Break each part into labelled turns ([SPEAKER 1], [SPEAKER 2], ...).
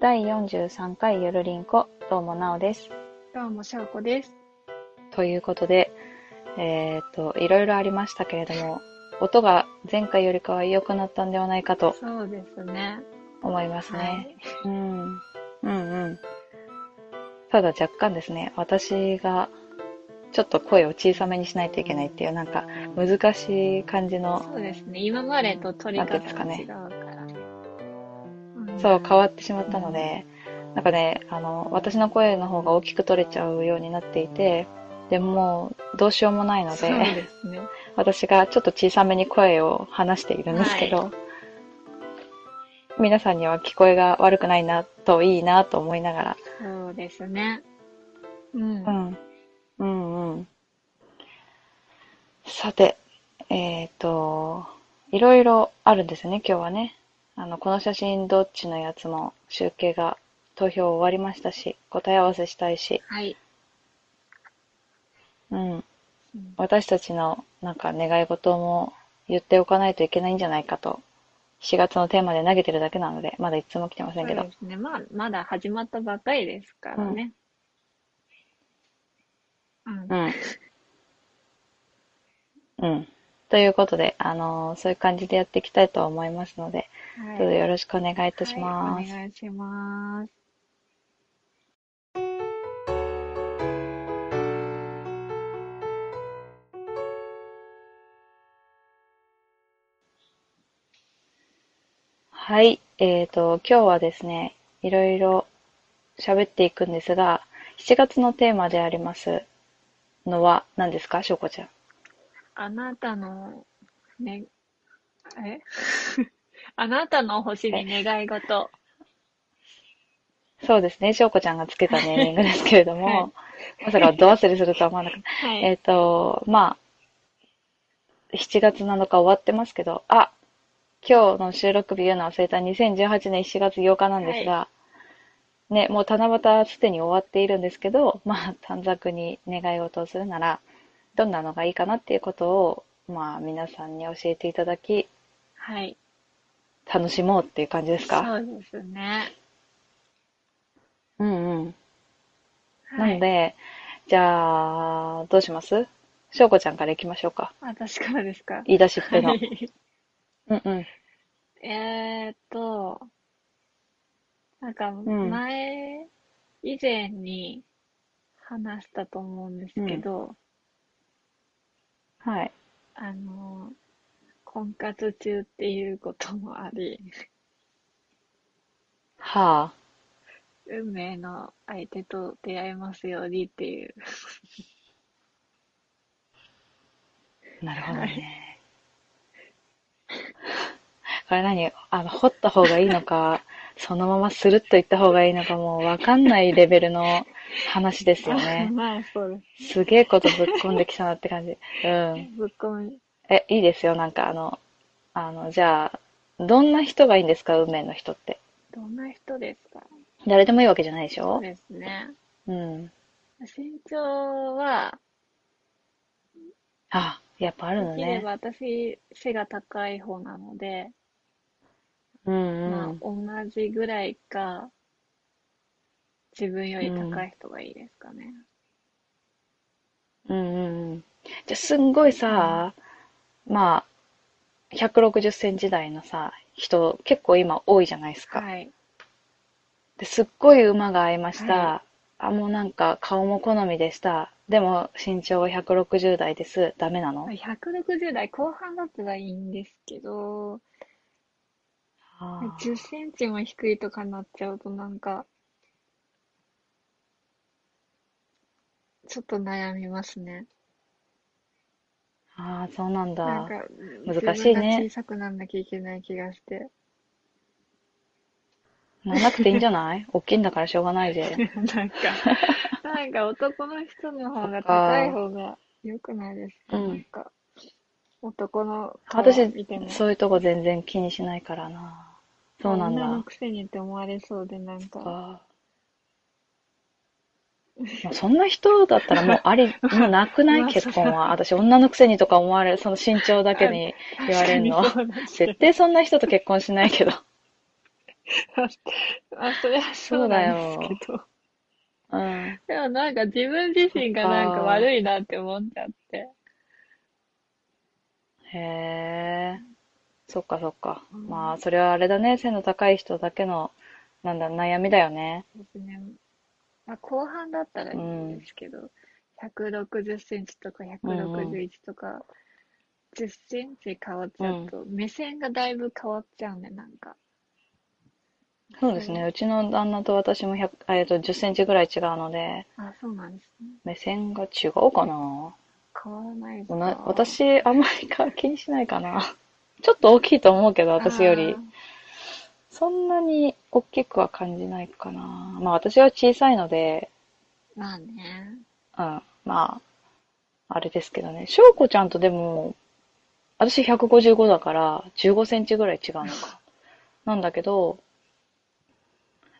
[SPEAKER 1] 第43回ゆるりんこ、どうもなおです。
[SPEAKER 2] どうも、しょうこです。
[SPEAKER 1] ということで、えっ、と、いろいろありましたけれども、音が前回よりかは良くなったんではないかと
[SPEAKER 2] そうですね。
[SPEAKER 1] 思いますね。
[SPEAKER 2] はい。
[SPEAKER 1] うん。うんうん。ただ若干ですね、私がちょっと声を小さめにしないといけないっていう、なんか難しい感じの、
[SPEAKER 2] そうですね。今までと取り方が違う。
[SPEAKER 1] そう変わ
[SPEAKER 2] っ
[SPEAKER 1] ってしまったので、なんかね、あの、私の声の方が大きく取れちゃうようになっていて、でもどうしようもないので、
[SPEAKER 2] ね。
[SPEAKER 1] 私がちょっと小さめに声を話しているんですけど、皆さんには聞こえが悪くないなといいなと思いながら、
[SPEAKER 2] そうですね。うん。
[SPEAKER 1] うん。うんうん。さて、えっ、と、いろいろあるんですよね、今日はね。あの、この写真どっちのやつも集計が投票終わりましたし、答え合わせしたいし、
[SPEAKER 2] はい。
[SPEAKER 1] うん。
[SPEAKER 2] うん
[SPEAKER 1] 私たちのなんか願い事も言っておかないといけないんじゃないかと、4月のテーマで投げてるだけなので、まだいつも来てませんけど
[SPEAKER 2] そうで。すね。まあ、まだ始まったばかりですからね。うん。
[SPEAKER 1] うん。うん。ということで、あのーそういう感じでやっていきたいと思いますので、
[SPEAKER 2] はい
[SPEAKER 1] どうぞよろしくお願いいたします。
[SPEAKER 2] はいお願いします。
[SPEAKER 1] はい。えっ、と、今日はですね、いろいろ喋っていくんですが、7月のテーマでありますのは何ですかしょうこちゃん？
[SPEAKER 2] あなたの、ね、え？あなたの星に願い事。
[SPEAKER 1] そうですね、しょうこちゃんがつけたネーミングですけれども、
[SPEAKER 2] はい
[SPEAKER 1] まさかど忘れするとは思わなかった。
[SPEAKER 2] はい。
[SPEAKER 1] えっ、と、まあ、7月7日終わってますけど、あ、今日の収録日言うの忘れた2018年7月8日なんですが、ね、もう七夕すでに終わっているんですけど、まあ、短冊に願い事をするなら、どんなのがいいかなっていうことを、まあ、皆さんに教えていただき、
[SPEAKER 2] はい。
[SPEAKER 1] 楽しもうっていう感じですか？
[SPEAKER 2] そうですね。
[SPEAKER 1] うんうん。
[SPEAKER 2] は
[SPEAKER 1] ないので、じゃあ、どうします？しょうこちゃんから行きましょうか。
[SPEAKER 2] 私からですか？
[SPEAKER 1] 言い出しっぺの。
[SPEAKER 2] はい
[SPEAKER 1] うんうん。
[SPEAKER 2] えーっと、なんか
[SPEAKER 1] ん
[SPEAKER 2] 前、以前に話したと思うんですけど、
[SPEAKER 1] はい。
[SPEAKER 2] あの、婚活中っていうこともあり、
[SPEAKER 1] はあ。
[SPEAKER 2] 運命の相手と出会えますようにっていう。
[SPEAKER 1] なるほどね。これ何？あの、掘った方がいいのか、そのままスルッといった方がいいのかもうわかんないレベルの話ですよね。
[SPEAKER 2] まあ、そう
[SPEAKER 1] すげえことぶっ込んできたなって感じ。うん。
[SPEAKER 2] です。ぶっ込み。
[SPEAKER 1] え、いいですよ。なんかあの、あの、じゃあ、どんな人がいいんですか運命の人って。
[SPEAKER 2] どんな人ですか？
[SPEAKER 1] 誰でもいいわけじゃないでしょ？
[SPEAKER 2] そうですね。
[SPEAKER 1] うん。
[SPEAKER 2] 身長は、
[SPEAKER 1] あ、やっぱあるのね。
[SPEAKER 2] できれば私、背が高い方なので、
[SPEAKER 1] うん
[SPEAKER 2] まあ
[SPEAKER 1] うん。、
[SPEAKER 2] 同じぐらいか、自分より高い人がいいですかね。
[SPEAKER 1] うんうんうん。じゃあ、すんごいさ、まあ、160センチ台のさ、人、結構今多いじゃないですか。
[SPEAKER 2] はい。
[SPEAKER 1] で、すっごい馬が合いました。
[SPEAKER 2] は
[SPEAKER 1] あ、もうなんか顔も好みでした。でも身長は160代です。ダメなの
[SPEAKER 2] ？160代後半だったらいいんですけど、
[SPEAKER 1] あー
[SPEAKER 2] 10センチも低いとかなっちゃうとなんか、ちょっと悩みますね。
[SPEAKER 1] あー、そうなんだ。
[SPEAKER 2] なんか、
[SPEAKER 1] 難しいね
[SPEAKER 2] 自分が小さくなんなきゃいけない気がして。
[SPEAKER 1] なんなくていいんじゃない？大きいんだからしょうがないで。
[SPEAKER 2] なんか、なんか男の人の方が高い方が良くないですか、
[SPEAKER 1] うん
[SPEAKER 2] なんか、男の顔
[SPEAKER 1] 私
[SPEAKER 2] 見ても、
[SPEAKER 1] そういうとこ全然気にしないからな。そうなん
[SPEAKER 2] 女の
[SPEAKER 1] だ。
[SPEAKER 2] くせにって思われそうで、なんか、
[SPEAKER 1] あーもうそんな人だったらもうあり、もうなくない？
[SPEAKER 2] まあ
[SPEAKER 1] 結婚は。私女のくせにとか思われる、その身長だけに言われるの。絶対そんな人と結婚しないけど。
[SPEAKER 2] ま あ、それはそうなんですけど。
[SPEAKER 1] うん。
[SPEAKER 2] でもなんか自分自身がなんか悪いなって思っちゃって。
[SPEAKER 1] へえ。そっかそっか。
[SPEAKER 2] うん
[SPEAKER 1] まあ、それはあれだね。背の高い人だけの、なんだ、悩みだよね。
[SPEAKER 2] ですね。まあ、後半だったらいいんですけど、160センチとか161とか、10センチ変わっちゃうと、目線がだいぶ変わっちゃうんで、なんか。
[SPEAKER 1] そうですね。うちの旦那と私も100、えっと、10センチぐらい違うので、
[SPEAKER 2] あ、そうなんですね。
[SPEAKER 1] 目線が違うかな？
[SPEAKER 2] 変わらないです
[SPEAKER 1] 私、あんまりか気にしないかな。ちょっと大きいと思うけど、私より。そんなに大きくは感じないかな。まあ私は小さいので、
[SPEAKER 2] まあね。
[SPEAKER 1] うん、まあ、あれですけどね。翔子ちゃんとでも、私155だから15センチぐらい違うのか。なんだけど、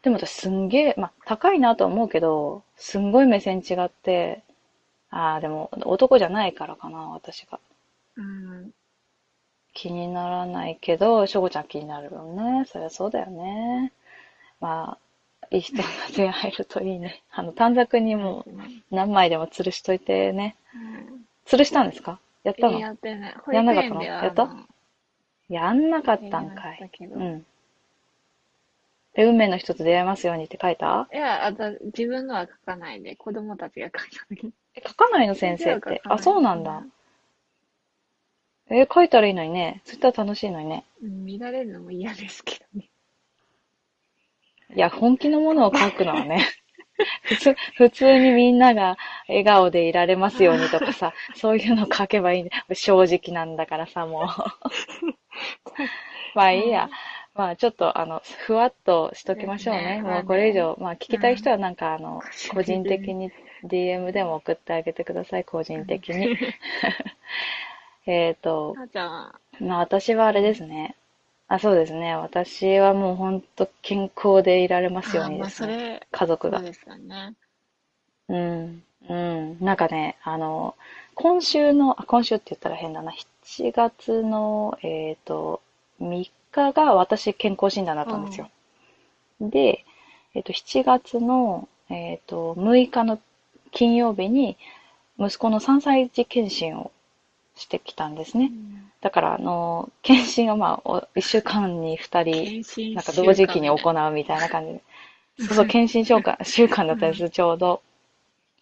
[SPEAKER 1] でも私すんげえ、まあ高いなとは思うけど、すんごい目線違って、ああ、でも男じゃないからかな、私が。
[SPEAKER 2] うん。
[SPEAKER 1] 気にならないけど、しょこちゃん気になるよね。そりゃそうだよね。まあ、いい人が手に入るといいね。あの、短冊にも何枚でも吊るしといてね。
[SPEAKER 2] うん。
[SPEAKER 1] 吊るしたんですか？やったの？
[SPEAKER 2] やってない。保
[SPEAKER 1] やんなかったの？やった？やんなかったんかい。うん。で、運命の人と出会えますようにって書いた？
[SPEAKER 2] いや、あと、自分のは書かないで、子供たちが書いた時に。
[SPEAKER 1] え書かないの？先生って。あ、そうなんだ。
[SPEAKER 2] う
[SPEAKER 1] え書いたらいいのにね。そしたら楽しいのにね。
[SPEAKER 2] ん。見られるのも嫌ですけどね。
[SPEAKER 1] いや、本気のものを書くのはね、普通、普通にみんなが笑顔でいられますようにとかさ、そういうの書けばいいんだ。正直なんだからさ、もう。まあいいや。まあちょっと、あの、ふわっとしときましょうね。
[SPEAKER 2] ね
[SPEAKER 1] もうこれ以上、まあ聞きたい人はなんか、あの、
[SPEAKER 2] うん
[SPEAKER 1] 個人的に DM でも送ってあげてください、個人的に。えっと、
[SPEAKER 2] 母ちゃんは、
[SPEAKER 1] まあ私はあれですね。あ、そうですね。私はもう本当健康でいられますよう
[SPEAKER 2] あまあ、
[SPEAKER 1] にですね。家族が。
[SPEAKER 2] そうですよね。
[SPEAKER 1] うん。うん。なんかね、あの、今週の、あ、今週って言ったら変だな。7月の、えっと、3日が私健康診断だったんですよ。で、えっと、7月の、えっと、6日の金曜日に、息子の3歳児検診をしてきたんですね。だから、あの、検診がまあ、お1週間に2人、なんか同時期に行うみたいな感じで。そうそう、検診週間、週間だったんです、ちょうど。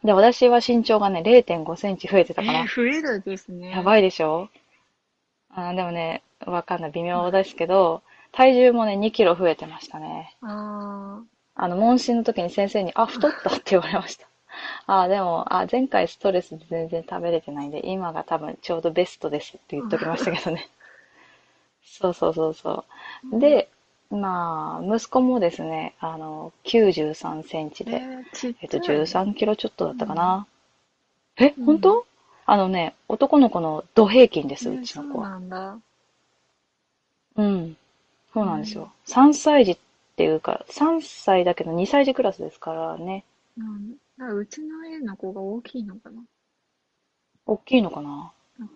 [SPEAKER 1] で、私は身長がね、0.5センチ増えてたかな
[SPEAKER 2] えー、。増えるですね。
[SPEAKER 1] やばいでしょ？あーでもね、わかんない。微妙ですけど、体重もね、2キロ増えてましたね。
[SPEAKER 2] あ
[SPEAKER 1] あの、問診の時に先生に、あ、太ったって言われました。あーでも、あ、前回ストレスで全然食べれてないんで、今が多分ちょうどベストですって言っときましたけどね。そうそうそうそう。で、まあ、息子もですね、あの、93センチ
[SPEAKER 2] ー。え
[SPEAKER 1] で、
[SPEAKER 2] ー、ちっ
[SPEAKER 1] えっと、
[SPEAKER 2] ちゃい。
[SPEAKER 1] 13キロちょっとだったかな。え、
[SPEAKER 2] うん
[SPEAKER 1] 本当？あのね、男の子の土平均です、
[SPEAKER 2] う
[SPEAKER 1] うちの子は。
[SPEAKER 2] なんだ。
[SPEAKER 1] うん。そうなんですよ。3歳児っていうか、3歳だけど2歳児クラスですからね。
[SPEAKER 2] うん。うちの家の子が大きいのかな？
[SPEAKER 1] 大きいのかな？
[SPEAKER 2] うん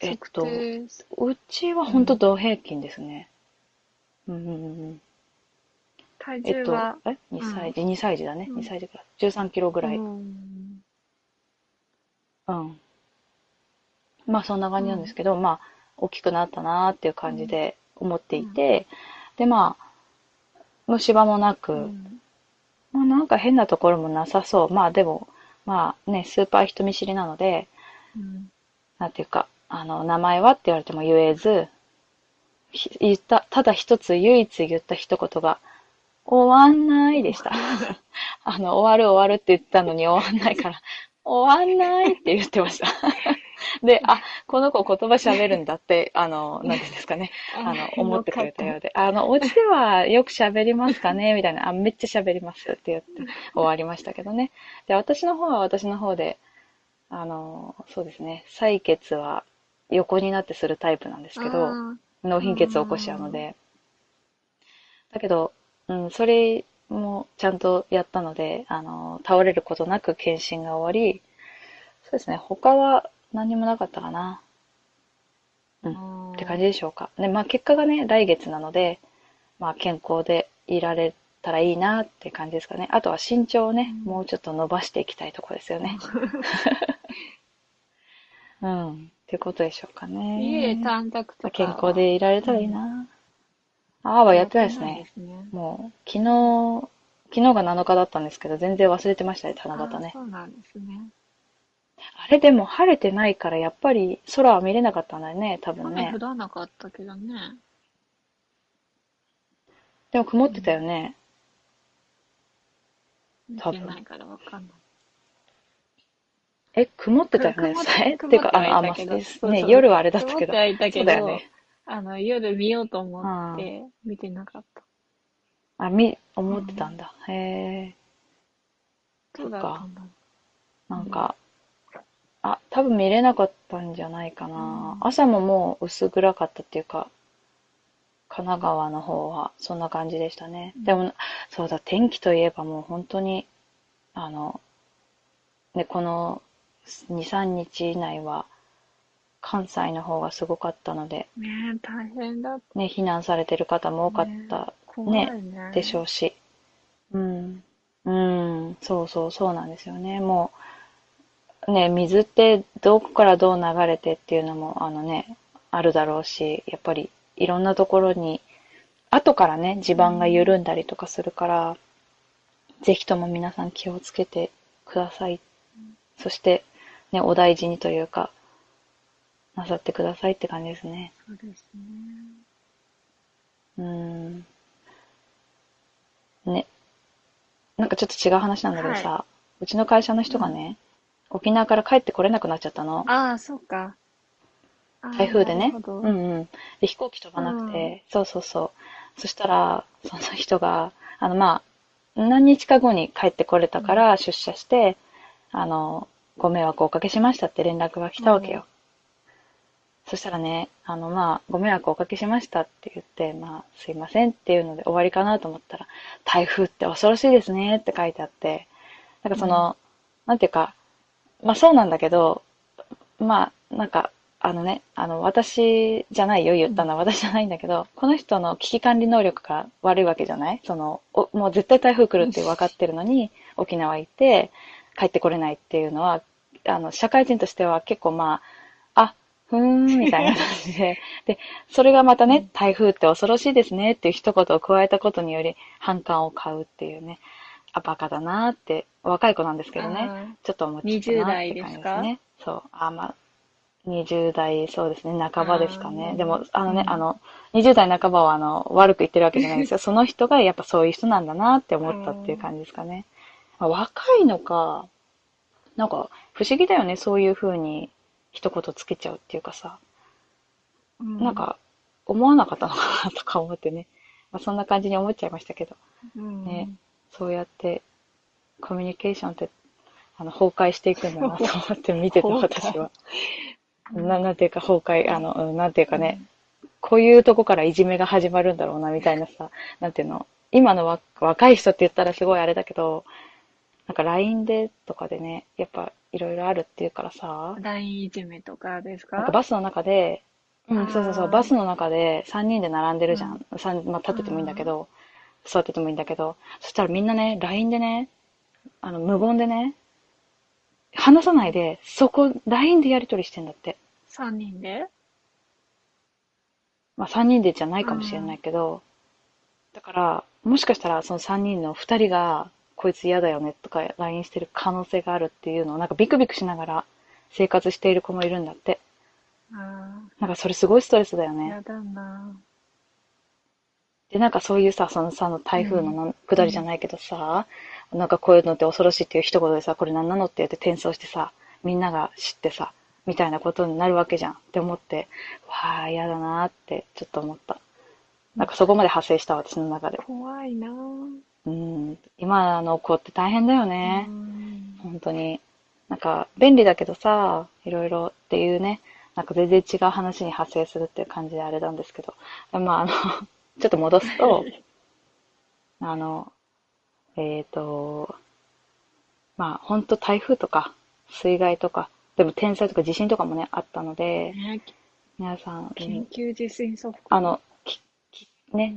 [SPEAKER 1] えっと
[SPEAKER 2] 測定す
[SPEAKER 1] うちは本当同平均ですね。うんうんうんうん。
[SPEAKER 2] 体
[SPEAKER 1] えっとえ ?2 歳児、2歳児だね。
[SPEAKER 2] うん
[SPEAKER 1] 2歳児クラス。13キロぐらい。
[SPEAKER 2] うん
[SPEAKER 1] うん。まあそんな感じなんですけど、まあ大きくなったなーっていう感じで思っていて、でまあ、虫歯もなく、
[SPEAKER 2] うん
[SPEAKER 1] まあなんか変なところもなさそう。まあでも、まあね、スーパー人見知りなので、
[SPEAKER 2] うん
[SPEAKER 1] なんていうか、あの、名前はって言われても言えず、ひ言った、ただ一つ唯一言った一言が、終わんないでした。あの、終わる終わるって言ったのに終わんないから、終わんないって言ってました。で、あ、この子言葉喋るんだって、あの、なんていうんですかね、あの、思ってくれたようで、あの、お家ではよく喋りますかね？みたいな、あ、めっちゃ喋りますって言って終わりましたけどね。で、私の方は私の方で、あの、そうですね、採血は横になってするタイプなんですけど、
[SPEAKER 2] あ
[SPEAKER 1] 脳貧血を起こしちゃうので。だけど、うん、それもちゃんとやったので、あの、倒れることなく検診が終わり、そうですね、他は何もなかったかな。
[SPEAKER 2] ー
[SPEAKER 1] って感じでしょうか。で、まあ結果がね、来月なので、まあ健康でいられたらいいなって感じですかね。あとは身長をね、
[SPEAKER 2] うん
[SPEAKER 1] もうちょっと伸ばしていきたいところですよね。うん。ってことでしょうかね。
[SPEAKER 2] 家で短冊とか。
[SPEAKER 1] 健康でいられたらいいな。ああはやってないですね。
[SPEAKER 2] すね。
[SPEAKER 1] もう、昨日、昨日が7日だったんですけど、全然忘れてましたね、七夕ね
[SPEAKER 2] あ。そうなんですね。
[SPEAKER 1] あれでも晴れてないから、やっぱり空は見れなかったんだよね、多分ね
[SPEAKER 2] 雨降。らなかったけどね。
[SPEAKER 1] でも曇ってたよね。
[SPEAKER 2] 見
[SPEAKER 1] 多分
[SPEAKER 2] てないからわかんない。
[SPEAKER 1] え、曇ってたよね
[SPEAKER 2] 曇っ。
[SPEAKER 1] え、
[SPEAKER 2] 曇
[SPEAKER 1] ってか、あの、
[SPEAKER 2] はいたけど
[SPEAKER 1] ね
[SPEAKER 2] そうそう
[SPEAKER 1] 夜はあれだったけど。
[SPEAKER 2] 曇ってはいた
[SPEAKER 1] そうだよね。
[SPEAKER 2] あの、夜見ようと思って見てなかった。
[SPEAKER 1] あ、み、思ってたんだ。へえ。
[SPEAKER 2] どうだったんだろ
[SPEAKER 1] なんか、あ、多分見れなかったんじゃないかな。
[SPEAKER 2] うん
[SPEAKER 1] 朝ももう薄暗かったっていうか、神奈川の方はそんな感じでしたね。
[SPEAKER 2] うん
[SPEAKER 1] でも、そうだ、天気といえばもう本当に、あの、ね、この2、3日以内は、関西の方がすごかったので、
[SPEAKER 2] う。ねえ、大変だっ
[SPEAKER 1] ね、避難されてる方も多かった
[SPEAKER 2] 怖いね。
[SPEAKER 1] でしょうし。うん。うん。そうそう、そうなんですよね。もう、ね、水ってどこからどう流れてっていうのも、あのね、あるだろうし、やっぱりいろんなところに、後からね、地盤が緩んだりとかするから、ぜひとも皆さん気をつけてください。そして、ね、お大事にというか、なさってくださいって感じですね。
[SPEAKER 2] そうですね。
[SPEAKER 1] うーん。ね。なんかちょっと違う話なんだけどさ、うちの会社の人がね、沖縄から帰ってこれなくなっちゃったの。
[SPEAKER 2] ああ、そうか。あー
[SPEAKER 1] 台風でね。
[SPEAKER 2] なるほど
[SPEAKER 1] うんうん。で、飛行機飛ばなくて、そうそうそう。そしたら、その人が、あの、まあ、何日か後に帰ってこれたから出社して、あの、ご迷惑をおかけしましたって連絡が来たわけよ。そしたらね、あの、まあ、ご迷惑をおかけしましたって言って、まあ、すいませんっていうので終わりかなと思ったら、台風って恐ろしいですねって書いてあって、なんかその、なんていうか、まあそうなんだけど、まあ、なんか、あのね、あの、私じゃないよ、言ったのは私じゃないんだけど、この人の危機管理能力が悪いわけじゃない？その、おもう絶対台風来るって分かってるのに、沖縄行って帰ってこれないっていうのは、あの、社会人としては結構まあ、あ、ふーん、みたいな感じで、で、それがまたね、台風って恐ろしいですねっていう一言を加えたことにより反感を買うっていうね、あ、バカだなーって、若い子なんですけどね、
[SPEAKER 2] あ
[SPEAKER 1] ちょっと思っちゃったなって感じですね。そう。あ、まあ、20代、そうですね、半ばですかね。でも、あのね、
[SPEAKER 2] うん
[SPEAKER 1] あの、20代半ばは、あの、悪く言ってるわけじゃないんですよ。その人がやっぱそういう人なんだなって思ったっていう感じですかね。まあ、若いのか、なんか、不思議だよね、そういう風に一言つけちゃうっていうかさ、
[SPEAKER 2] うん
[SPEAKER 1] なん、か、思わなかったのかなとか思ってね。まあ、そんな感じに思っちゃいましたけど。
[SPEAKER 2] うん
[SPEAKER 1] ねそうやってコミュニケーションってあの崩壊していくんだなと思って見てた私は。ななんていうか崩壊、あの、うんなんていうかね、こういうとこからいじめが始まるんだろうなみたいなさ、なんていうの、今のわ若い人って言ったらすごいあれだけど、なんか LINE でとかでね、やっぱいろいろあるっていうからさ、
[SPEAKER 2] LINE いじめとかですか？
[SPEAKER 1] なんかバスの中で、うん、そうそうそう、バスの中で3人で並んでるじゃん。三まあ、立っててもいいんだけど、座っててもいいんだけど、そしたらみんなね、LINE でね、あの、無言でね、話さないで、そこ、LINE でやり取りしてんだって。
[SPEAKER 2] ?3 人で？
[SPEAKER 1] まあ、3人でじゃないかもしれないけど、だから、もしかしたらその3人の2人が、こいつ嫌だよねとか LINE してる可能性があるっていうのを、なんかビクビクしながら生活している子もいるんだって。
[SPEAKER 2] あ
[SPEAKER 1] なんかそれすごいストレスだよ
[SPEAKER 2] あ、
[SPEAKER 1] ね。
[SPEAKER 2] やだな。
[SPEAKER 1] で、なんかそういうさ、そのさ、の台風のな下りじゃないけどさ、なんかこういうのって恐ろしいっていう一言でさ、これ何なのって言って転送してさ、みんなが知ってさ、みたいなことになるわけじゃんって思って、わあ、嫌だなーってちょっと思った。なんかそこまで発生した私の中で。
[SPEAKER 2] 怖いな。
[SPEAKER 1] うん、今の子って大変だよね
[SPEAKER 2] う。ん
[SPEAKER 1] 本当に。なんか便利だけどさ、いろいろっていうね、なんか全然違う話に発生するっていう感じであれなんですけど。まああの、ちょっと戻すと、あの、えっ、と、まあ本当台風とか水害とか、でも天災とか地震とかもね、あったので、
[SPEAKER 2] ね
[SPEAKER 1] 皆さん、うん
[SPEAKER 2] 緊急地震速報。
[SPEAKER 1] あの、ききね、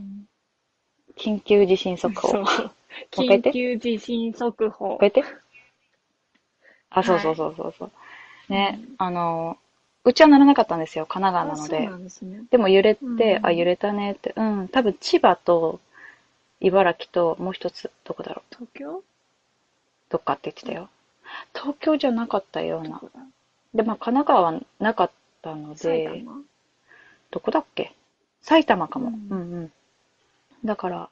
[SPEAKER 1] 緊急地震速報。
[SPEAKER 2] 緊急地震速報
[SPEAKER 1] こう。やってあ、そう
[SPEAKER 2] はい
[SPEAKER 1] そうそうそうそう。ね、
[SPEAKER 2] うん
[SPEAKER 1] あの、うちはならなかったんですよ、神奈川なので
[SPEAKER 2] ですね。
[SPEAKER 1] でも揺れて、
[SPEAKER 2] うん
[SPEAKER 1] あ、揺れたねって。うん、多分千葉と茨城ともう一つ、どこだろう？
[SPEAKER 2] 東京？
[SPEAKER 1] どっかって言ってたよ。東京じゃなかったような。で、まあ神奈川はなかったの
[SPEAKER 2] 埼
[SPEAKER 1] で、
[SPEAKER 2] 玉？
[SPEAKER 1] どこだっけ？埼玉かも。
[SPEAKER 2] う
[SPEAKER 1] うんんうん。だから、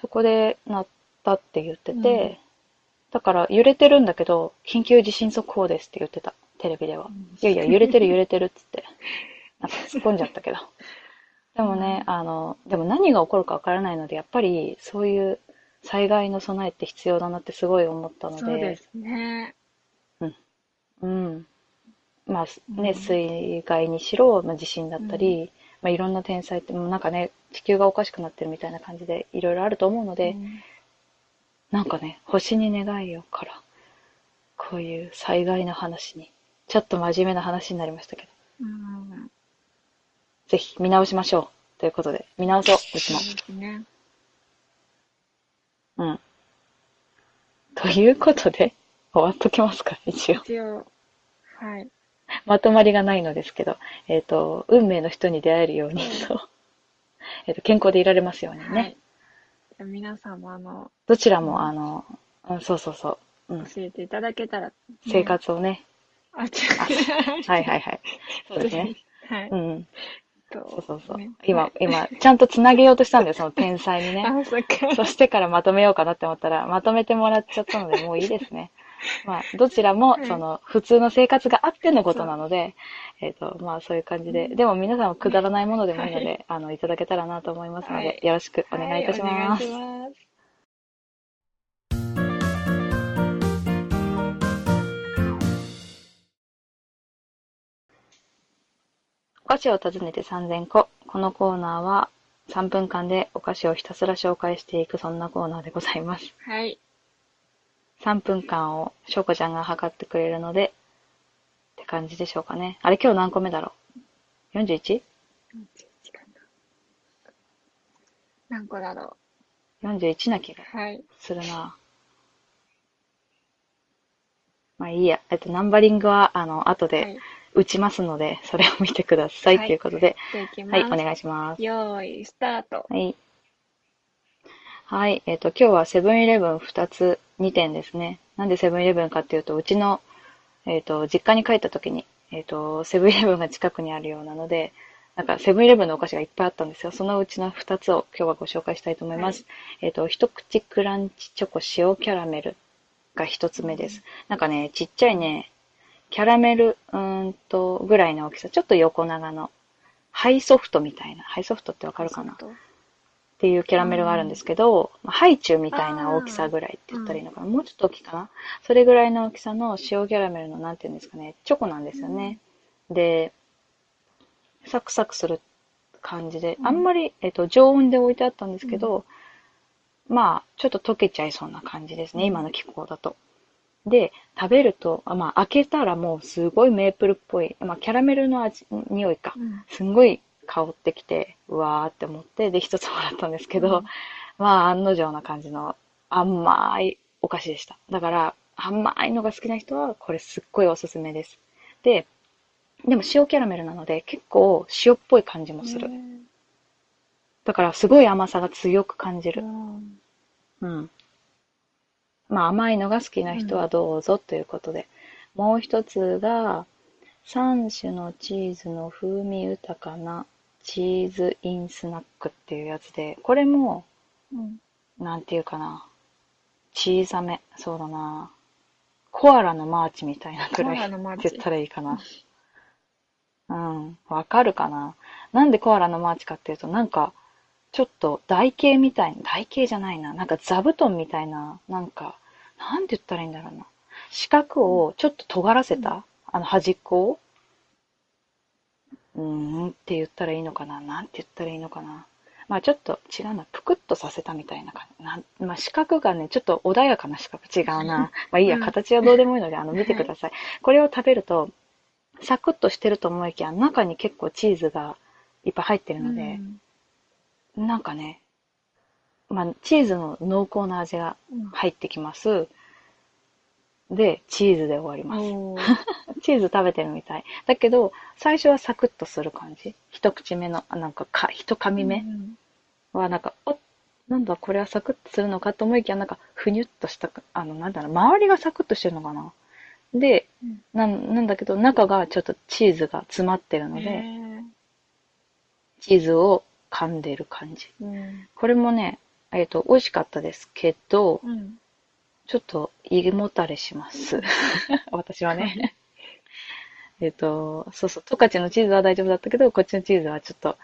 [SPEAKER 1] そこでなったって言ってて、
[SPEAKER 2] うん
[SPEAKER 1] だから揺れてるんだけど、緊急地震速報ですって言ってた、テレビでは。いやいや、揺れてる揺れてるっつって、なんか突っ込んじゃったけど。でもね、あの、でも何が起こるかわからないので、やっぱりそういう災害の備えって必要だなってすごい思ったので、
[SPEAKER 2] そうですね。
[SPEAKER 1] うん。まあね、
[SPEAKER 2] うん
[SPEAKER 1] 水害にしろ、まあ、地震だったり、まあ、いろんな天災って、もうなんかね、地球がおかしくなってるみたいな感じで、いろいろあると思うので、
[SPEAKER 2] うん
[SPEAKER 1] なんかね、星に願いをから、こういう災害の話に、ちょっと真面目な話になりましたけど、
[SPEAKER 2] うん。
[SPEAKER 1] ぜひ見直しましょう。ということで、見直そう、うちも
[SPEAKER 2] ね。
[SPEAKER 1] うん。ということで、終わっときますか、一応。
[SPEAKER 2] 一応、はい。
[SPEAKER 1] まとまりがないのですけど、えっ、と、運命の人に出会えるようにと、えっと、健康でいられますようにね。
[SPEAKER 2] はい。皆さんも、あの、
[SPEAKER 1] どちらも、あの、うん、そうそうそう、うん、
[SPEAKER 2] 教えていただけたら、ね
[SPEAKER 1] 生。活をね、
[SPEAKER 2] あ、違う。
[SPEAKER 1] はいはいはい。そうですね。。
[SPEAKER 2] はい。
[SPEAKER 1] うん、
[SPEAKER 2] そ
[SPEAKER 1] そうそうそう
[SPEAKER 2] ね。
[SPEAKER 1] 今、今、ちゃんとつなげようとしたんだよ、その天才にね。
[SPEAKER 2] あ、そっか。
[SPEAKER 1] そしてからまとめようかなって思ったら、まとめてもらっちゃったので、もういいですね。まあ、どちらも
[SPEAKER 2] は、い
[SPEAKER 1] その、普通の生活があってのことなので、えっ、と、まあ、そういう感じで、でも皆さんもくだらないものでもいいので、あの、いただけたらなと思いますので、
[SPEAKER 2] はい
[SPEAKER 1] よろしくお願いいたします。
[SPEAKER 2] はい
[SPEAKER 1] 菓子を訪ねて3000個。このコーナーは、3分間でお菓子をひたすら紹介していく、そんなコーナーでございます。
[SPEAKER 2] はい。
[SPEAKER 1] 3分間をしょうこちゃんが測ってくれるので、って感じでしょうかね。あれ今日何個目だろう ?41?41
[SPEAKER 2] 何個だろ
[SPEAKER 1] な気が
[SPEAKER 2] う。はい。
[SPEAKER 1] するな。まあいいや。えっと、ナンバリングは、あの、後で
[SPEAKER 2] はい。
[SPEAKER 1] 打ちますので、それを見てください。
[SPEAKER 2] はい
[SPEAKER 1] ということで。はい、お願いします。
[SPEAKER 2] よーい、スタート。
[SPEAKER 1] はい。はい。えっ、と、今日はセブンイレブン2つ、2点ですね。なんでセブンイレブンかっていうと、うちの、えっ、と、実家に帰った時に、えっ、と、セブンイレブンが近くにあるようなので、なんかセブンイレブンのお菓子がいっぱいあったんですよ。そのうちの2つを今日はご紹介したいと思います。えっ、と、一口クランチチョコ塩キャラメルが1つ目です。なんかね、ちっちゃいね、キャラメル、うーんと、ぐらいの大きさ、ちょっと横長の、ハイソフトみたいな、ハイソフトってわかるかな？っていうキャラメルがあるんですけど、まあハイチュウみたいな大きさぐらいって言ったらいいのかな。もうちょっと大きいかな？それぐらいの大きさの塩キャラメルのなんていうんですかね、チョコなんですよね。で、サクサクする感じで、
[SPEAKER 2] うん。
[SPEAKER 1] あんまり、えっと、常温で置いてあったんですけど、まあ、ちょっと溶けちゃいそうな感じですね、今の気候だと。で、食べると、あまあ、開けたらもうすごいメープルっぽい、まあ、キャラメルの味、匂いか。
[SPEAKER 2] うん。
[SPEAKER 1] すんごい香ってきて、うわーって思って、で、一つもらったんですけど、
[SPEAKER 2] うん
[SPEAKER 1] まあ、案の定な感じの甘いお菓子でした。だから、甘いのが好きな人は、これすっごいおすすめです。で、でも塩キャラメルなので、結構塩っぽい感じもする。だから、すごい甘さが強く感じる。
[SPEAKER 2] うん
[SPEAKER 1] うん。まあ甘いのが好きな人はどうぞということで。もう一つが、3種のチーズの風味豊かなチーズインスナックっていうやつで、これも、
[SPEAKER 2] うん。
[SPEAKER 1] なんていうかな、小さめ、そうだな、コアラのマーチみたいなくらいって言ったらいいかな。うん、わかるかな。なんでコアラのマーチかっていうと、なんか、ちょっと台形みたいな、台形じゃないな、なんか座布団みたいな、なんか、なんて言ったらいいんだろうな。四角をちょっと尖らせた、あの端っこを、うーんって言ったらいいのかな。なんて言ったらいいのかな。まあちょっと違うな。ぷくっとさせたみたいな感じ。なんまあ四角がね、ちょっと穏やかな四角。違うな。まあいいや、
[SPEAKER 2] うん
[SPEAKER 1] 形はどうでもいいので、あの、見てください。これを食べると、サクッとしてると思いきや、中に結構チーズがいっぱい入ってるので、なんかね、まあ、チーズの濃厚な味が
[SPEAKER 2] うん
[SPEAKER 1] 入ってきます。で、チーズで終わります。チーズ食べてるみたい。だけど、最初はサクッとする感じ。一口目の、あなんかか、一噛み目
[SPEAKER 2] うん
[SPEAKER 1] は、なんか、お、なんだ、これはサクッとするのかと思いきや、なんか、ふにゅっとした、あの、なんだろう、周りがサクッとしてるのかな。で、
[SPEAKER 2] うん
[SPEAKER 1] なん、なんだけど、中がちょっとチーズが詰まってるの
[SPEAKER 2] へ
[SPEAKER 1] で、
[SPEAKER 2] ー
[SPEAKER 1] チーズを噛んでる感じ。
[SPEAKER 2] うん
[SPEAKER 1] これもね、えっと、美味しかったですけど、
[SPEAKER 2] うん
[SPEAKER 1] ちょっと胃もたれします。私はね。えっと、そうそう、十勝のチーズは大丈夫だったけど、こっちのチーズはちょっと、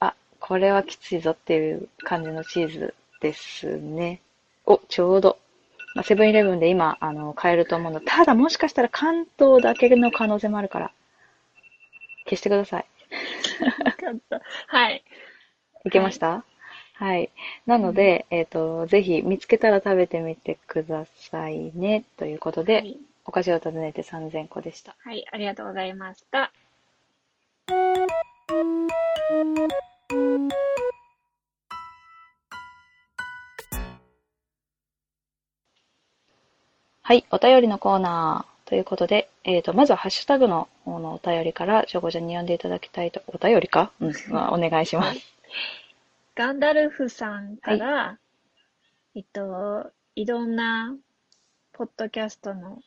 [SPEAKER 1] あ、これはきついぞっていう感じのチーズですね。お、ちょうど。まあセブンイレブンで今、あの、買えると思うの。ただもしかしたら関東だけの可能性もあるから、消してください。
[SPEAKER 2] よかった。はい。
[SPEAKER 1] いけました？はい。なので、えっと、ぜひ見つけたら食べてみてくださいね。ということで、
[SPEAKER 2] はい
[SPEAKER 1] お菓子を訪ねて3000個でした。
[SPEAKER 2] はい、ありがとうございました。
[SPEAKER 1] はい、お便りのコーナー。ということで、えっ、と、まずはハッシュタグの方のお便りから、しょうこちゃんに読んでいただきたいと、お便りか？うん、まあお願いします。
[SPEAKER 2] ガンダルフさんから、えっと、いろんな、ポッドキャストの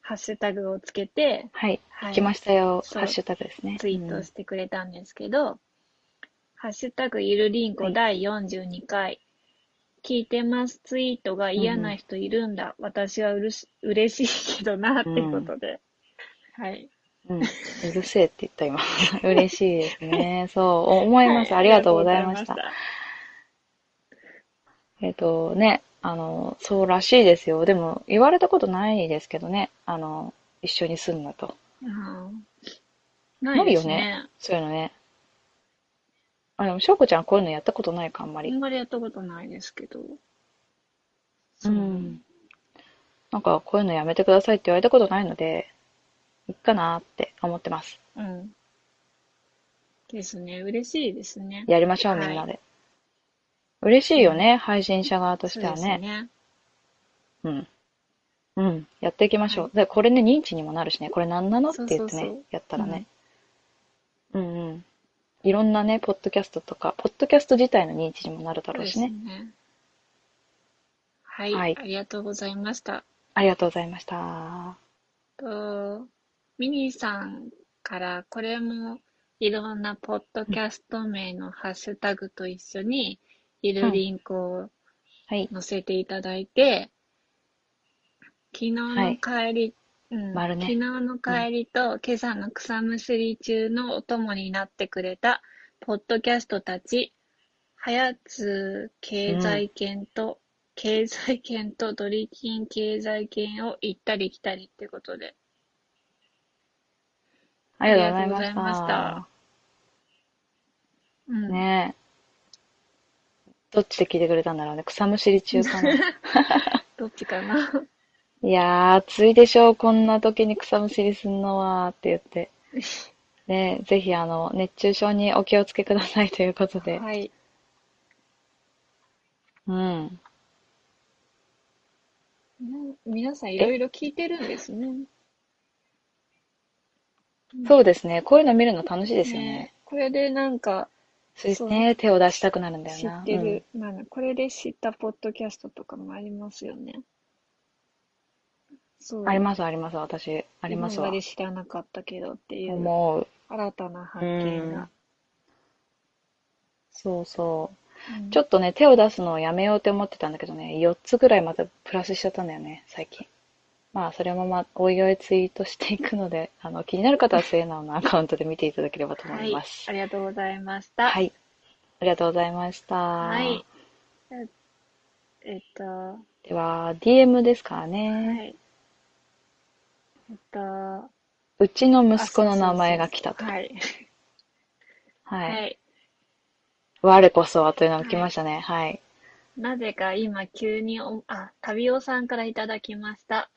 [SPEAKER 2] ハッシュタグをつけて、
[SPEAKER 1] はい、
[SPEAKER 2] はい
[SPEAKER 1] 来ましたよ。
[SPEAKER 2] そう
[SPEAKER 1] ハッシュタグですね。
[SPEAKER 2] ツイートしてくれたんですけど、ハッシュタグゆるりんこ
[SPEAKER 1] はい
[SPEAKER 2] 第42回、聞いてますツイートが嫌な人いるんだ。私はうるし嬉しいけどな、ってことで。はい。
[SPEAKER 1] うん、うるせえって言った今。嬉しいですね。そう、思います。
[SPEAKER 2] は
[SPEAKER 1] ありがとうございましたえっ、とね、あの、そうらしいですよ。でも、言われたことないですけどね。あの、一緒に住むのと。
[SPEAKER 2] うんないですね。
[SPEAKER 1] そういうのね。あ、でも、しょうこちゃんこういうのやったことないか、あんまり。
[SPEAKER 2] あんまりやったことないですけど。
[SPEAKER 1] うん。なんか、こういうのやめてくださいって言われたことないので、いっかなって思ってます。
[SPEAKER 2] うん。ですね。嬉しいですね。
[SPEAKER 1] やりましょう、
[SPEAKER 2] はい
[SPEAKER 1] みんなで。嬉しいよね、配信者側としてはね。
[SPEAKER 2] ね。
[SPEAKER 1] うん。うん。やっていきましょう。
[SPEAKER 2] は
[SPEAKER 1] で、これね、認知にもなるしね、これ何なのって言ってね、やったらね。うんうん。いろんなね、ポッドキャストとか、ポッドキャスト自体の認知にもなるだろうしね。
[SPEAKER 2] そうですね。はい、
[SPEAKER 1] はい
[SPEAKER 2] ありがとうございました。
[SPEAKER 1] ありがとうございました。
[SPEAKER 2] と、ミニーさんから、これもいろんなポッドキャスト名のハッシュタグと一緒に、いるリンクを
[SPEAKER 1] はい。
[SPEAKER 2] 載せていただいて、昨日の帰り、うん、
[SPEAKER 1] 丸ね
[SPEAKER 2] 昨日の帰りと今朝の草むしり中のお供になってくれた、ポッドキャストたち、はやつ経済圏と、経済圏とドリキン経済圏を行ったり来たりってことで。
[SPEAKER 1] ありがとうございまし
[SPEAKER 2] た
[SPEAKER 1] た。
[SPEAKER 2] うん。
[SPEAKER 1] ねえ。どっちで聞いてくれたんだろうね。草むしり中かな。
[SPEAKER 2] どっちかな。
[SPEAKER 1] いやー、暑いでしょう。こんな時に草むしりすんのは、って言って。ねえ、ぜひ、あの、熱中症にお気をつけくださいということで。
[SPEAKER 2] はい。
[SPEAKER 1] うん。
[SPEAKER 2] ね皆さんいろいろ聞いてるんですね。
[SPEAKER 1] そうですね。こういうの見るの楽しいですよね。
[SPEAKER 2] ねこれでなんか
[SPEAKER 1] そうですね。手を出したくなるんだよ
[SPEAKER 2] 知
[SPEAKER 1] な。
[SPEAKER 2] ってる、なんだこれで知ったポッドキャストとかもありますよね。そう
[SPEAKER 1] うん。あります、あります。私、ありますわ
[SPEAKER 2] 今ま。で知らなかったけどっていう
[SPEAKER 1] 思う。
[SPEAKER 2] 新たな発見が。
[SPEAKER 1] そうそう。
[SPEAKER 2] うん
[SPEAKER 1] ちょっとね、手を出すのをやめようって思ってたんだけどね、4つぐらいまたプラスしちゃったんだよね、最近。まあ、それもまあ、おいおいツイートしていくので、あの、気になる方は末直のアカウントで見ていただければと思
[SPEAKER 2] はいい
[SPEAKER 1] ま。す。
[SPEAKER 2] ありがとうございました。
[SPEAKER 1] はい。ありがとうございました。
[SPEAKER 2] はい。ええっと、は
[SPEAKER 1] では、DM ですからね。
[SPEAKER 2] い。えっと、
[SPEAKER 1] うちの息子の名前が来たと。
[SPEAKER 2] はい。
[SPEAKER 1] は。
[SPEAKER 2] はいい。
[SPEAKER 1] 我こそはというのが来ましたね。はい。
[SPEAKER 2] なぜか今急にお、あ、旅尾さんからいただきました。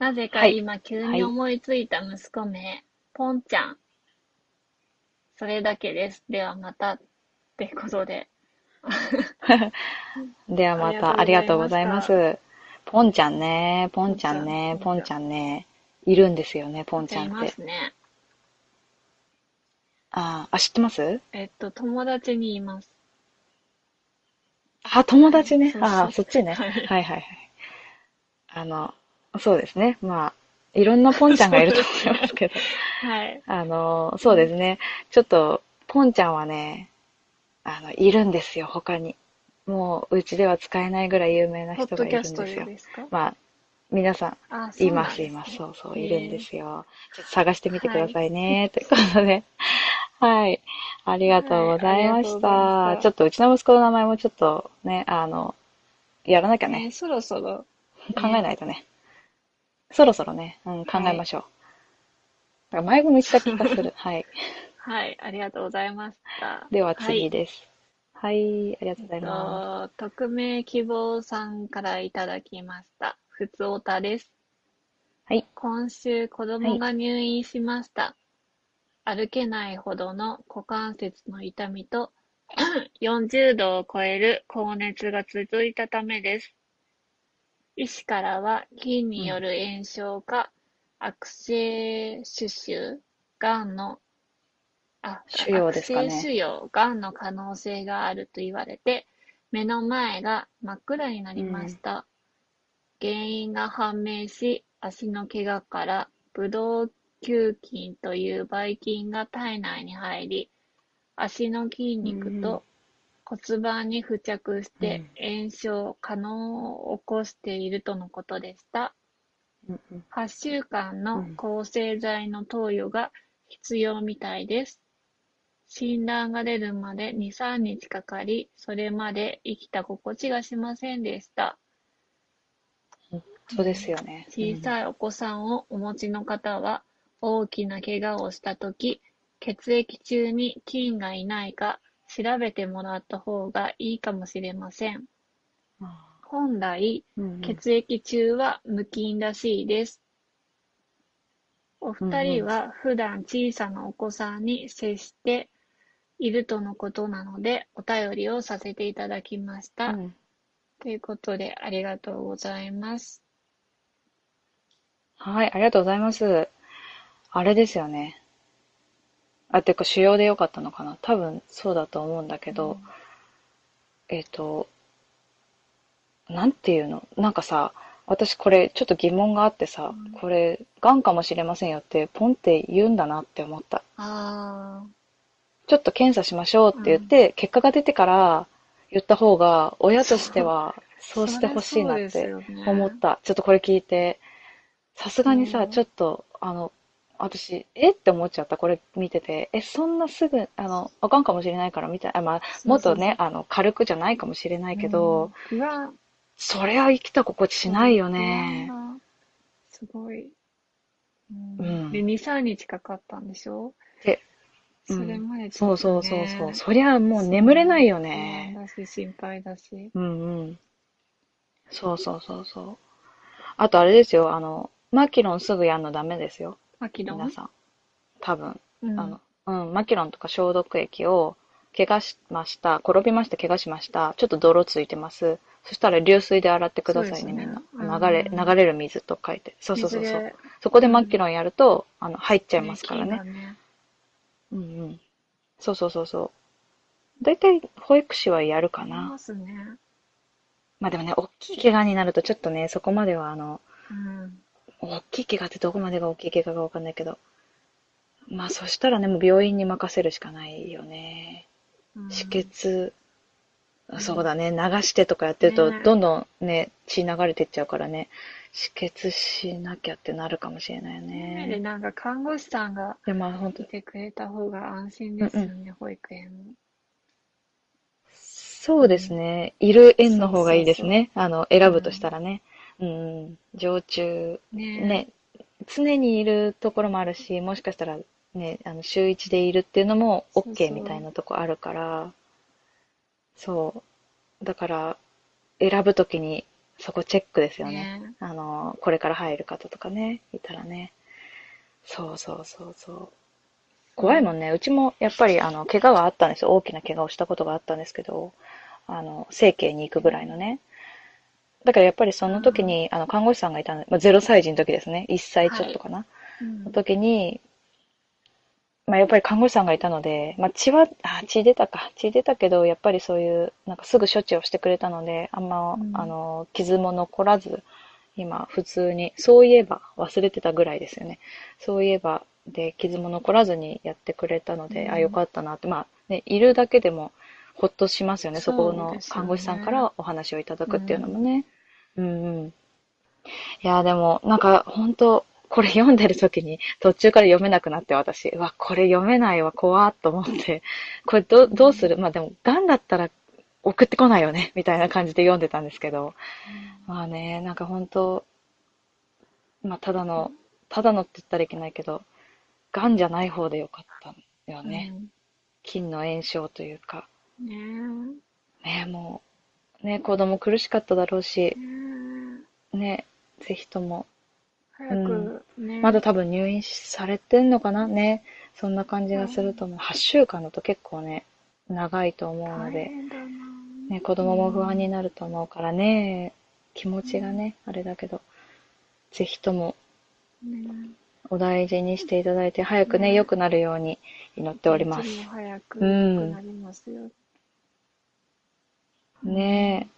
[SPEAKER 2] なぜか
[SPEAKER 1] はい
[SPEAKER 2] 今急に思いついた息子名、ポンちゃん。それだけです。ではまた、ってことで。
[SPEAKER 1] ではまた、あ
[SPEAKER 2] あり
[SPEAKER 1] りがとうござい
[SPEAKER 2] がとうございま
[SPEAKER 1] ます。ポンちゃんね、ポンちゃんね、ポ
[SPEAKER 2] ポン
[SPEAKER 1] ンちゃんね、いるんですよね、ポンち
[SPEAKER 2] じゃあいま
[SPEAKER 1] ゃんって。
[SPEAKER 2] すね。
[SPEAKER 1] あーあ、知ってます？
[SPEAKER 2] えっと、友達にいます。
[SPEAKER 1] あ、友達ね。
[SPEAKER 2] そうそう
[SPEAKER 1] ああ、そっちね。
[SPEAKER 2] は
[SPEAKER 1] はいいはいはい。あの、そうですね。まあ、いろんなポンちゃんがいると思いますけど。
[SPEAKER 2] はい。
[SPEAKER 1] あの、そうですね。ちょっと、ポンちゃんはね、あの、いるんですよ、他に。もう、うちでは使えないぐらい有名な人がいるんですよ。
[SPEAKER 2] すか？
[SPEAKER 1] まあ、皆さん、いま、
[SPEAKER 2] す
[SPEAKER 1] います。そうそう、いるんですよ。ちょっと探してみてくださいね。ということで。はい。ありがとうございました。
[SPEAKER 2] した
[SPEAKER 1] ちょっとうちの息子の名前もちょっとね、あの、やらなきゃね。
[SPEAKER 2] えーそろそろ、
[SPEAKER 1] 考えないとね。そろそろね、うん、考えましょう。だから前も言った気がする。はい。
[SPEAKER 2] はい、ありがとうございました。
[SPEAKER 1] では
[SPEAKER 2] はい。
[SPEAKER 1] 次です。はい、ありがとうございま
[SPEAKER 2] と、匿名希望さんからいただきました。ふつおたです。
[SPEAKER 1] はい。
[SPEAKER 2] 今週子供が入院しました。歩けないほどの股関節の痛みと 40度を超える高熱が続いたためです。医師からは菌による炎症か悪性腫腫、癌の、あ、
[SPEAKER 1] 腫瘍ですかね。
[SPEAKER 2] 悪性腫瘍、癌の可能性があると言われて、目の前が真っ暗になりました。原因が判明し、足の怪我からブドウ球菌というばい菌が体内に入り、足の筋肉と骨盤に付着して炎症、可能を起こしているとのことでした。
[SPEAKER 1] す。うんうん
[SPEAKER 2] 8週間の抗生剤の投与が必要みたいです。診断が出るまで2、3日かかり、それまで生きた心地がしませんでした。
[SPEAKER 1] そうですよね。
[SPEAKER 2] 小
[SPEAKER 1] い。
[SPEAKER 2] さいお子さんをお持ちの方は、大きな怪我をしたとき、血液中に菌がいないか調べてもらった方がいいかもしれません。
[SPEAKER 1] あ
[SPEAKER 2] 本来、血液中は無菌らしいです。お二人は普段小さなお子さんに接しているとのことなので、お便りをさせていただきました。
[SPEAKER 1] うん
[SPEAKER 2] ということで、ありがとうございます。
[SPEAKER 1] はい、ありがとうございます。あれですよね。あ、てか、腫瘍でよかったのかな。多分そうだと思うんだけど、えっと、なんていうの？なんかさ、私これちょっと疑問があってさ、
[SPEAKER 2] うん。
[SPEAKER 1] これ、癌かもしれませんよってポンって言うんだなって思った。
[SPEAKER 2] あ
[SPEAKER 1] ちょっと検査しましょうって言って、結果が出てから言った方が、親としては
[SPEAKER 2] あ、
[SPEAKER 1] そうしてほしいなって思った。ちょっとこれ聞いて、さすがにさ、
[SPEAKER 2] うん
[SPEAKER 1] ちょっと、あの、私、え？って思っちゃった。これ見てて。え、そんなすぐ、あの、あかんかもしれないからみたいな。まあ、もっとね、あの、軽くじゃないかもしれないけど、
[SPEAKER 2] うん不安、
[SPEAKER 1] そりゃ生きた心地しないよね
[SPEAKER 2] すごい。うん
[SPEAKER 1] うん
[SPEAKER 2] で、2、3日かかったんでしょ？
[SPEAKER 1] で
[SPEAKER 2] そ
[SPEAKER 1] うん
[SPEAKER 2] れまでち
[SPEAKER 1] そうそう
[SPEAKER 2] ね
[SPEAKER 1] そうそう。そりゃもう眠れないよ
[SPEAKER 2] 不
[SPEAKER 1] ね。
[SPEAKER 2] 安だし、心配だし。
[SPEAKER 1] うんうん。そうそうそうそう。あとあれですよ、あの、マキロンすぐやんのダメですよ。
[SPEAKER 2] マキロン？
[SPEAKER 1] 皆さん。多分。
[SPEAKER 2] うん
[SPEAKER 1] あの、うん、マキロンとか消毒液を、怪我しました。転びました、怪我しました。ちょっと泥ついてます。そしたら流水で洗ってくださいね、
[SPEAKER 2] そうですね
[SPEAKER 1] みんな。
[SPEAKER 2] うん
[SPEAKER 1] 流れ、流れる水と書いて。そうそうそうそう。そこでマキロンやると、あの、入っちゃいますからね。
[SPEAKER 2] ね
[SPEAKER 1] うんうん。そうそうそうそう。だいたい保育士はやるかな。
[SPEAKER 2] ますね。
[SPEAKER 1] まあでもね、大きい怪我になるとちょっとね、そこまではあの、
[SPEAKER 2] うん。
[SPEAKER 1] 大きい怪我ってどこまでが大きい怪我かわかんないけど。まあそしたらね、もう病院に任せるしかないよね。
[SPEAKER 2] うん
[SPEAKER 1] 止血、そうだね、流してとかやってると、
[SPEAKER 2] ね
[SPEAKER 1] どんどんね、血流れてっちゃうからね、止血しなきゃってなるかもしれないよ
[SPEAKER 2] で、
[SPEAKER 1] ね。
[SPEAKER 2] なんか看護師さんが
[SPEAKER 1] で、まあ本当
[SPEAKER 2] いてくれた方が安心ですよね、保育園も。
[SPEAKER 1] そうですね。いる園の方がいいですね。あの、選ぶとしたらね。うんうん。常駐、
[SPEAKER 2] ね
[SPEAKER 1] ね、常にいるところもあるし、もしかしたらね、あの、週一でいるっていうのも OK
[SPEAKER 2] う
[SPEAKER 1] みたいなとこあるから、そう。だから、選ぶときにそこチェックですよね。
[SPEAKER 2] ね
[SPEAKER 1] あの、これから入る方とかね、いたらね。そうそうそうそう。怖いもんね。うちもやっぱりあの、怪我があったんですよ。大きな怪我をしたことがあったんですけど、あの、整形に行くぐらいのね。だからやっぱりその時に、あの、看護師さんがいたの、まあ、0歳児の時ですね。1歳ちょっとかな。
[SPEAKER 2] うん
[SPEAKER 1] の時に、まあ、やっぱり看護師さんがいたので、まあ、血は、あ、血出たか。血出たけど、やっぱりそういう、なんかすぐ処置をしてくれたので、あんま、
[SPEAKER 2] うん
[SPEAKER 1] あの、傷も残らず、今、普通に、そういえば、忘れてたぐらいですよね。そういえば、で、傷も残らずにやってくれたので、
[SPEAKER 2] うん
[SPEAKER 1] あ、よかったなって、まあ、ね、いるだけでも、ほっとしますよね。そこの看護師さんからお話をいただくっていうのもね。うんうん。いや、でも、なんか、本当これ読んでる時に途中から読めなくなって私、うわ、これ読めないわ、怖っと思って、これど、どうする？まあでも、癌だったら送ってこないよね、みたいな感じで読んでたんですけど、まあね、なんか本当まあただの、ただのって言ったらいけないけど、癌じゃない方でよかったよね。菌の炎症というか、
[SPEAKER 2] うんね。
[SPEAKER 1] ね、もう、ね、子供苦しかっただろうし。
[SPEAKER 2] え、ね。
[SPEAKER 1] ね、ぜひとも、
[SPEAKER 2] え早くね。
[SPEAKER 1] まだ多分入院されてんのかな？ね。そんな感じがすると思う。8週間だと結構ね、長いと思うの
[SPEAKER 2] 大
[SPEAKER 1] で、
[SPEAKER 2] 変だな。
[SPEAKER 1] ね、子供も不安になると思うからね、気持ちがね、あれだけど、ぜひとも。
[SPEAKER 2] ね。
[SPEAKER 1] お大事にしていただいて、早くね、
[SPEAKER 2] ね。
[SPEAKER 1] 良くなるように祈っております。
[SPEAKER 2] 早く
[SPEAKER 1] うん。
[SPEAKER 2] 良くなりますよ
[SPEAKER 1] ね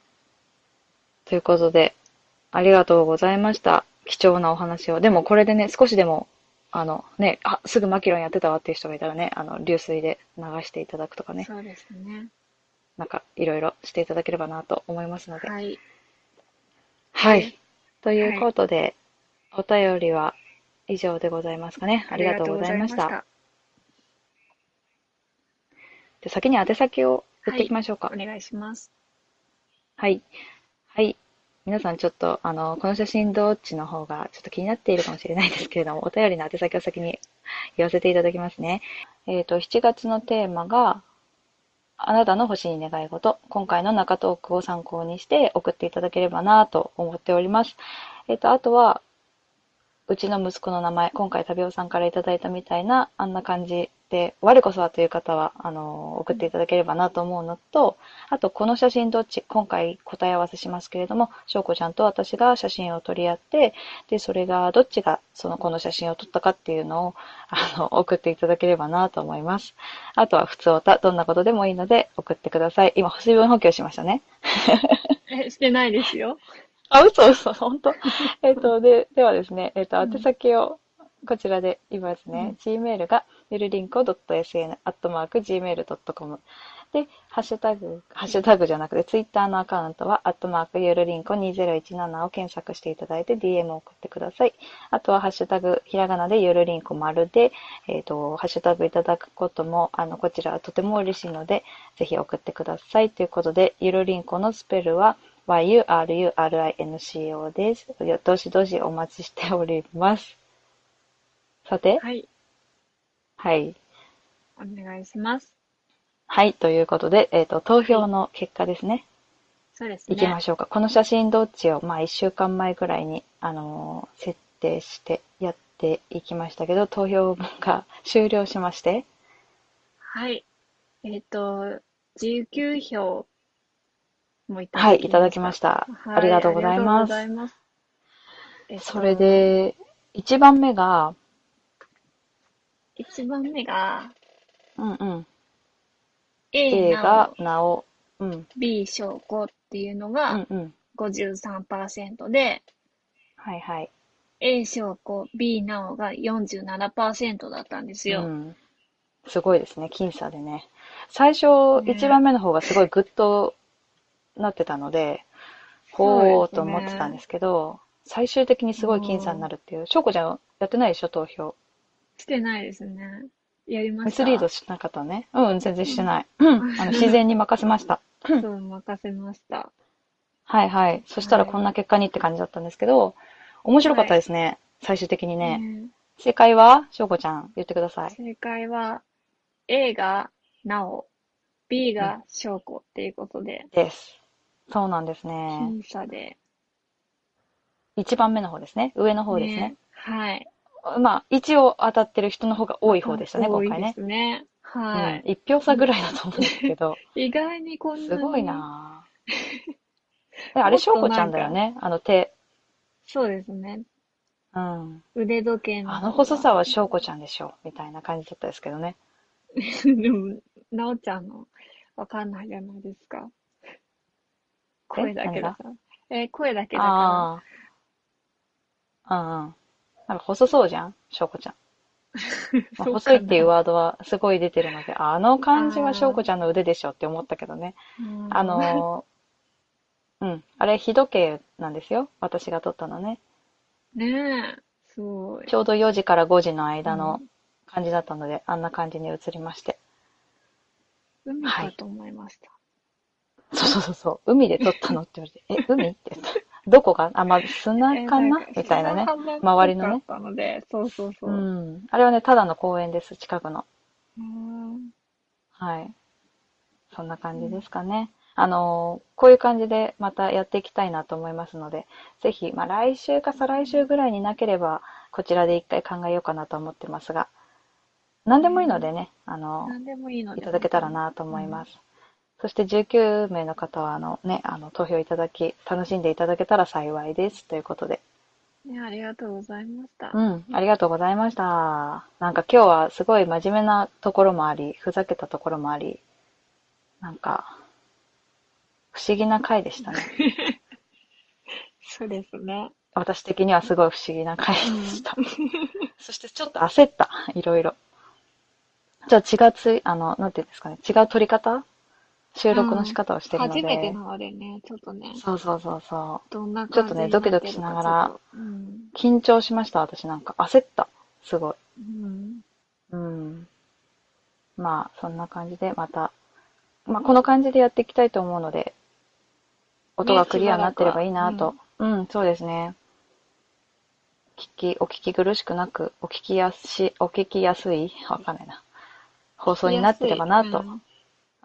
[SPEAKER 1] え。ということで、ありがとうございました。貴重なお話を。でもこれでね、少しでも、あのね、あ、すぐマキロンやってたわっていう人がいたらね、あの、流水で流していただくとかね、
[SPEAKER 2] そうですね
[SPEAKER 1] なんかいろいろしていただければなと思いますので。
[SPEAKER 2] はい
[SPEAKER 1] はい。ということで、お便りは以上でございますかね。ありがとうございました。で先に宛先を言っていきましょうか。
[SPEAKER 2] ございお願いします
[SPEAKER 1] はい。はい。皆さんちょっと、あの、この写真どっちの方がちょっと気になっているかもしれないですけれども、お便りの宛先を先に言わせていただきますね。えっ、と、7月のテーマが、あなたの星に願い事。今回の中トークを参考にして送っていただければなと思っております。えっ、と、あとは、うちの息子の名前、今回、旅尾さんからいただいたみたいな、あんな感じで、我こそはという方は、あの、送っていただければなと思うのと、あと、この写真どっち、今回答え合わせしますけれども、翔子ちゃんと私が写真を撮り合って、で、それがどっちが、その、この写真を撮ったかっていうのを、あの、送っていただければなと思います。あとは、普通おた、どんなことでもいいので、送ってください。今、水分補給しましたね。
[SPEAKER 2] えしてないですよ
[SPEAKER 1] あ、嘘嘘、本当？えっと、で、ではですね、えっと、宛先をこちらで言いますね。gmail が、ゆるりんこ .sn、アットマーク gmail.com。で、ハッシュタグ、ハッシュタグじゃなくて、ツイッターのアカウントは、アットマークゆるりんこ2017を検索していただいて DM を送ってください。あとは、ハッシュタグ、ひらがなでゆるりんこ丸で、えっ、と、ハッシュタグいただくことも、あの、こちらはとても嬉しいので、ぜひ送ってください。ということで、ゆるりんこのスペルは、yurinco です。どしどしお待ちしております。さて、
[SPEAKER 2] はい
[SPEAKER 1] はい。
[SPEAKER 2] お願いします
[SPEAKER 1] はい。ということで、えっ、と、投票の結果ですね。
[SPEAKER 2] そうですね
[SPEAKER 1] いきましょうか。この写真どっちを、まあ、1週間前ぐらいに、あのー設定してやっていきましたけど、投票が 終了しまして、
[SPEAKER 2] はいえっ、と19票もいた
[SPEAKER 1] はい、
[SPEAKER 2] だき
[SPEAKER 1] いただきました。
[SPEAKER 2] はい
[SPEAKER 1] ありがとうございます。
[SPEAKER 2] ありがとうございますえっと
[SPEAKER 1] それで、1番目が、
[SPEAKER 2] 1番目が
[SPEAKER 1] うんうん、
[SPEAKER 2] A
[SPEAKER 1] A
[SPEAKER 2] な
[SPEAKER 1] が
[SPEAKER 2] お、
[SPEAKER 1] なお、うん、
[SPEAKER 2] B 証拠っていうの
[SPEAKER 1] う
[SPEAKER 2] が
[SPEAKER 1] んうん、
[SPEAKER 2] 53%で、
[SPEAKER 1] はいはい。
[SPEAKER 2] A 証拠、B なおが47%だったんですよ。
[SPEAKER 1] うん。すごいですね、僅差でね。最初、
[SPEAKER 2] ね
[SPEAKER 1] 1番目の方がすごいグッとなってたので、ほーと思ってたんですけど、最終的にすごい僅差になるっていう。しょうこちゃんやってないでしょ、投票。
[SPEAKER 2] してないですね。やりま
[SPEAKER 1] ミ
[SPEAKER 2] した。
[SPEAKER 1] スリードしなかったね。うん、全然してない。うん、あの、自然に任せました。
[SPEAKER 2] そう、任せました。
[SPEAKER 1] はいはい。そしたら
[SPEAKER 2] はい
[SPEAKER 1] こんな結果にって感じだったんですけど、面白かったですね。最終的にね。
[SPEAKER 2] ね
[SPEAKER 1] 正解は？しょうこちゃん、言ってください。
[SPEAKER 2] 正解は、A がなお、B が証拠っていうことで、
[SPEAKER 1] です。そうなんですね。
[SPEAKER 2] 僅差で。
[SPEAKER 1] 1番目の方ですね。上の方ですね。
[SPEAKER 2] はい。
[SPEAKER 1] まあ、一応当たってる人の方が多い方でしたね、
[SPEAKER 2] 多いで
[SPEAKER 1] 今回ね。
[SPEAKER 2] すね。はい。
[SPEAKER 1] うん、一票差ぐらいだと思うんですけど、
[SPEAKER 2] 意外にこんなに。
[SPEAKER 1] すごい。なあれ、しょうこちゃんだよね？あの手。
[SPEAKER 2] そうですね。
[SPEAKER 1] うん。
[SPEAKER 2] 腕時計の。
[SPEAKER 1] あの細さはしょうこちゃんでしょ。みたいな感じだったですけどね。
[SPEAKER 2] でも、なおちゃんの、わかんないじゃないですか。声だけだから。え、声だけだか
[SPEAKER 1] ああ。うんうん。なんか細そうじゃん？しょうこちゃん。まあ細いっていうワードはすごい出てるので、あの感じはしょうこちゃんの腕でしょって思ったけどね。あ、のー、うん。あれ、日時計なんですよ。私が撮ったのね。
[SPEAKER 2] ねえ、すごい。
[SPEAKER 1] ちょうど4時から5時の間の感じだったので、あんな感じに映りまして。
[SPEAKER 2] 海かと思いました。
[SPEAKER 1] そうそうそうそう。海で撮ったのって言われて、え、海？って言った。どこがあ、まあ、砂かな？
[SPEAKER 2] え
[SPEAKER 1] みたいなね。周りのね
[SPEAKER 2] たので、そうそうそうう。
[SPEAKER 1] ん。あれはね、ただの公園です、近くの。
[SPEAKER 2] うん
[SPEAKER 1] はい。そんな感じですかね。あのーこういう感じでまたやっていきたいなと思いますので、ぜひ、まあ、来週か再来週ぐらいになければ、こちらで一回考えようかなと思ってますが、何でもいいのでね、あの
[SPEAKER 2] いいので。
[SPEAKER 1] いただけたらなと思います。そして19名の方は、あのね、あの、投票いただき、楽しんでいただけたら幸いです。ということで。
[SPEAKER 2] ね、ありがとうございました。
[SPEAKER 1] うん、ありがとうございました。なんか今日はすごい真面目なところもあり、ふざけたところもあり、なんか、不思議な回でしたね。
[SPEAKER 2] そうですね。
[SPEAKER 1] 私的にはすごい不思議な回でした。そしてちょっと焦った、いろいろ。じゃあ違うあの、なんていうんですかね、違う撮り方収録の仕方をしてるので。
[SPEAKER 2] 初めてなのでね、ちょっとね、
[SPEAKER 1] そうそうそうそう。
[SPEAKER 2] どんな
[SPEAKER 1] ちょっとねドキドキしながら。緊張しました、私なんか。焦った。すごい。
[SPEAKER 2] うん。
[SPEAKER 1] うん。まあ、そんな感じで、また、まあ、この感じでやっていきたいと思うので、音がクリアになってればいいなと。うん、そうですね。聞き、お聞き苦しくなく、お聞きやし、お聞きやすいわかんないな。放送になってればなと。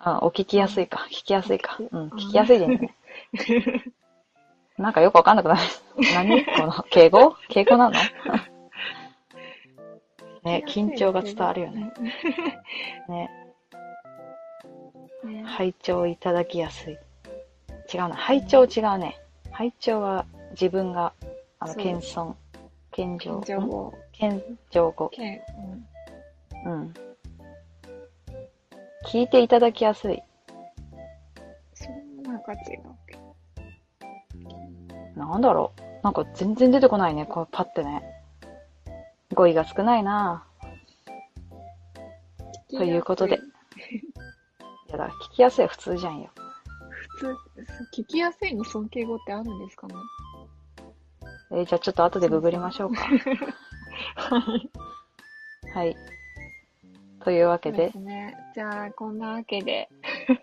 [SPEAKER 2] う
[SPEAKER 1] うんん、お聞きやすいか。聞きやすいか。うん、
[SPEAKER 2] うん
[SPEAKER 1] 聞きやすいですね。なんかよくわかんなくなる。何？この、敬語？敬語なの？ね、緊張が伝わるよね。。ね、
[SPEAKER 2] ね
[SPEAKER 1] 拝聴いただきやすい。違うな。拝聴違うね。拝聴は自分が、あの、謙遜、謙譲、
[SPEAKER 2] 情報、
[SPEAKER 1] 謙譲語。
[SPEAKER 2] けうん
[SPEAKER 1] うん。聞いていただきやすい。
[SPEAKER 2] そんなんか違うけど。
[SPEAKER 1] なんだろう。なんか全然出てこないね。こうパッてね。語彙が少ないなということで。いやだ、聞きやすいは普通じゃんよ。
[SPEAKER 2] 普通、聞きやすいの尊敬語ってあるんですかね？
[SPEAKER 1] えーじゃあちょっと後でググりましょうか。はい。というわけ
[SPEAKER 2] で
[SPEAKER 1] で、
[SPEAKER 2] すね。じゃあ、こんなわけで。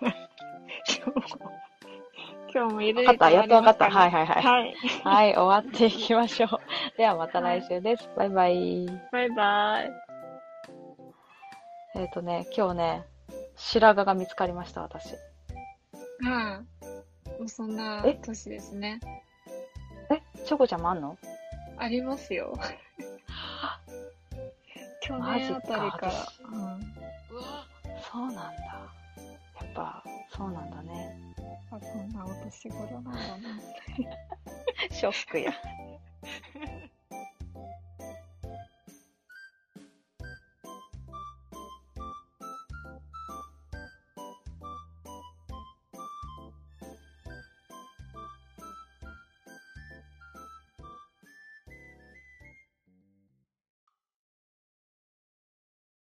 [SPEAKER 2] 今日もいろいろ
[SPEAKER 1] わかったやっとわかった
[SPEAKER 2] はい
[SPEAKER 1] はいはい
[SPEAKER 2] はい。
[SPEAKER 1] はい、終わっていきましょう。ではまた来週です。バイバイ。
[SPEAKER 2] バイバイ。
[SPEAKER 1] えっ、とね、今日ね、白髪が見つかりました、私。
[SPEAKER 2] うん。もうそんな
[SPEAKER 1] え？
[SPEAKER 2] 年ですね。
[SPEAKER 1] え、チョコちゃんもあんの？
[SPEAKER 2] ありますよ。去年あたりから。うん。
[SPEAKER 1] うわそうなんだ。やっぱそうなんだね。
[SPEAKER 2] あこんなお年頃なんだな
[SPEAKER 1] ショックや。